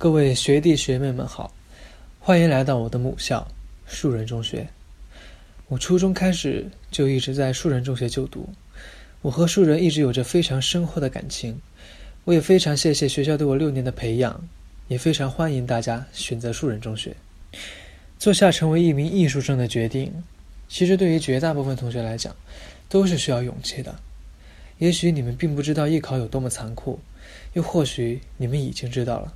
各位学弟学妹们好，欢迎来到我的母校树人中学。我初中开始就一直在树人中学就读，我和树人一直有着非常深厚的感情。我也非常谢谢学校对我六年的培养，也非常欢迎大家选择树人中学，做下成为一名艺术生的决定。其实对于绝大部分同学来讲，都是需要勇气的。也许你们并不知道艺考有多么残酷，又或许你们已经知道了。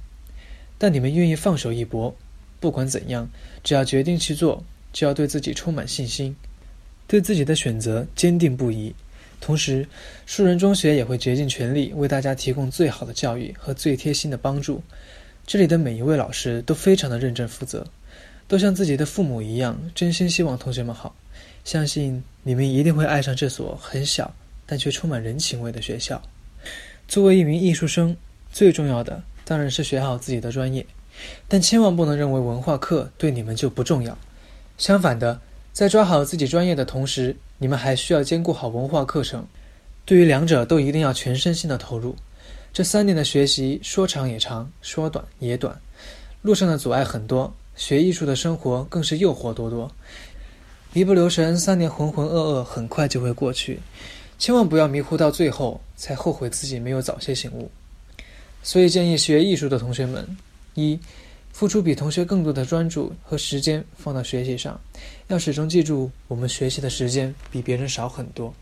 但你们愿意放手一搏，不管怎样，只要决定去做，就要对自己充满信心，对自己的选择坚定不移。同时，树人中学也会竭尽全力为大家提供最好的教育和最贴心的帮助。这里的每一位老师都非常的认真负责，都像自己的父母一样，真心希望同学们好。相信你们一定会爱上这所很小但却充满人情味的学校。作为一名艺术生，最重要的。当然是学好自己的专业，但千万不能认为文化课对你们就不重要。相反的，在抓好自己专业的同时，你们还需要兼顾好文化课程。对于两者都一定要全身心的投入。这三年的学习说长也长，说短也短，路上的阻碍很多，学艺术的生活更是诱惑多多。一不留神，三年浑浑噩噩很快就会过去，千万不要迷糊到最后才后悔自己没有早些醒悟。所以建议学艺术的同学们：一、付出比同学更多的专注和时间放到学习上，要始终记住我们学习的时间比别人少很多；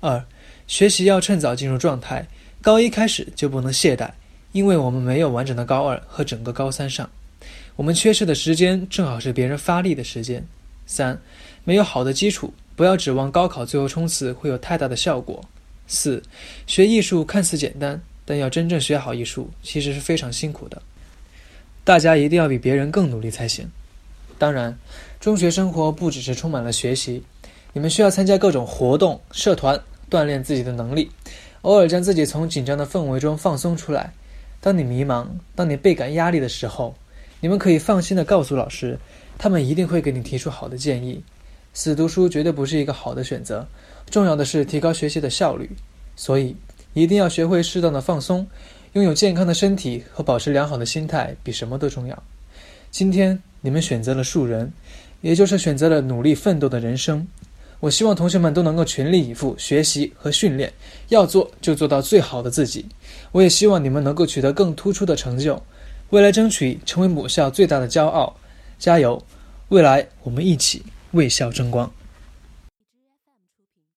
二、学习要趁早进入状态，高一开始就不能懈怠，因为我们没有完整的高二和整个高三上，我们缺失的时间正好是别人发力的时间；三、没有好的基础，不要指望高考最后冲刺会有太大的效果；四、学艺术看似简单。但要真正学好艺术，其实是非常辛苦的。大家一定要比别人更努力才行。当然，中学生活不只是充满了学习，你们需要参加各种活动、社团，锻炼自己的能力，偶尔将自己从紧张的氛围中放松出来。当你迷茫、当你倍感压力的时候，你们可以放心的告诉老师，他们一定会给你提出好的建议。死读书绝对不是一个好的选择，重要的是提高学习的效率。所以。一定要学会适当的放松，拥有健康的身体和保持良好的心态比什么都重要。今天你们选择了树人，也就是选择了努力奋斗的人生。我希望同学们都能够全力以赴学习和训练，要做就做到最好的自己。我也希望你们能够取得更突出的成就，未来争取成为母校最大的骄傲。加油！未来我们一起为校争光。